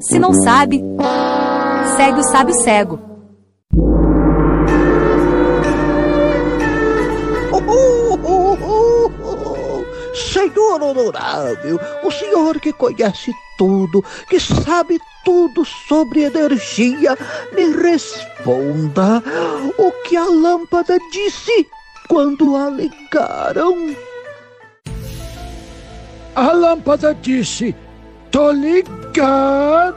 Se não sabe, segue o sábio cego. Senhor honorável, o senhor que conhece tudo, que sabe tudo sobre energia, me responda o que a lâmpada disse quando a ligaram. A lâmpada disse: Tô ligada.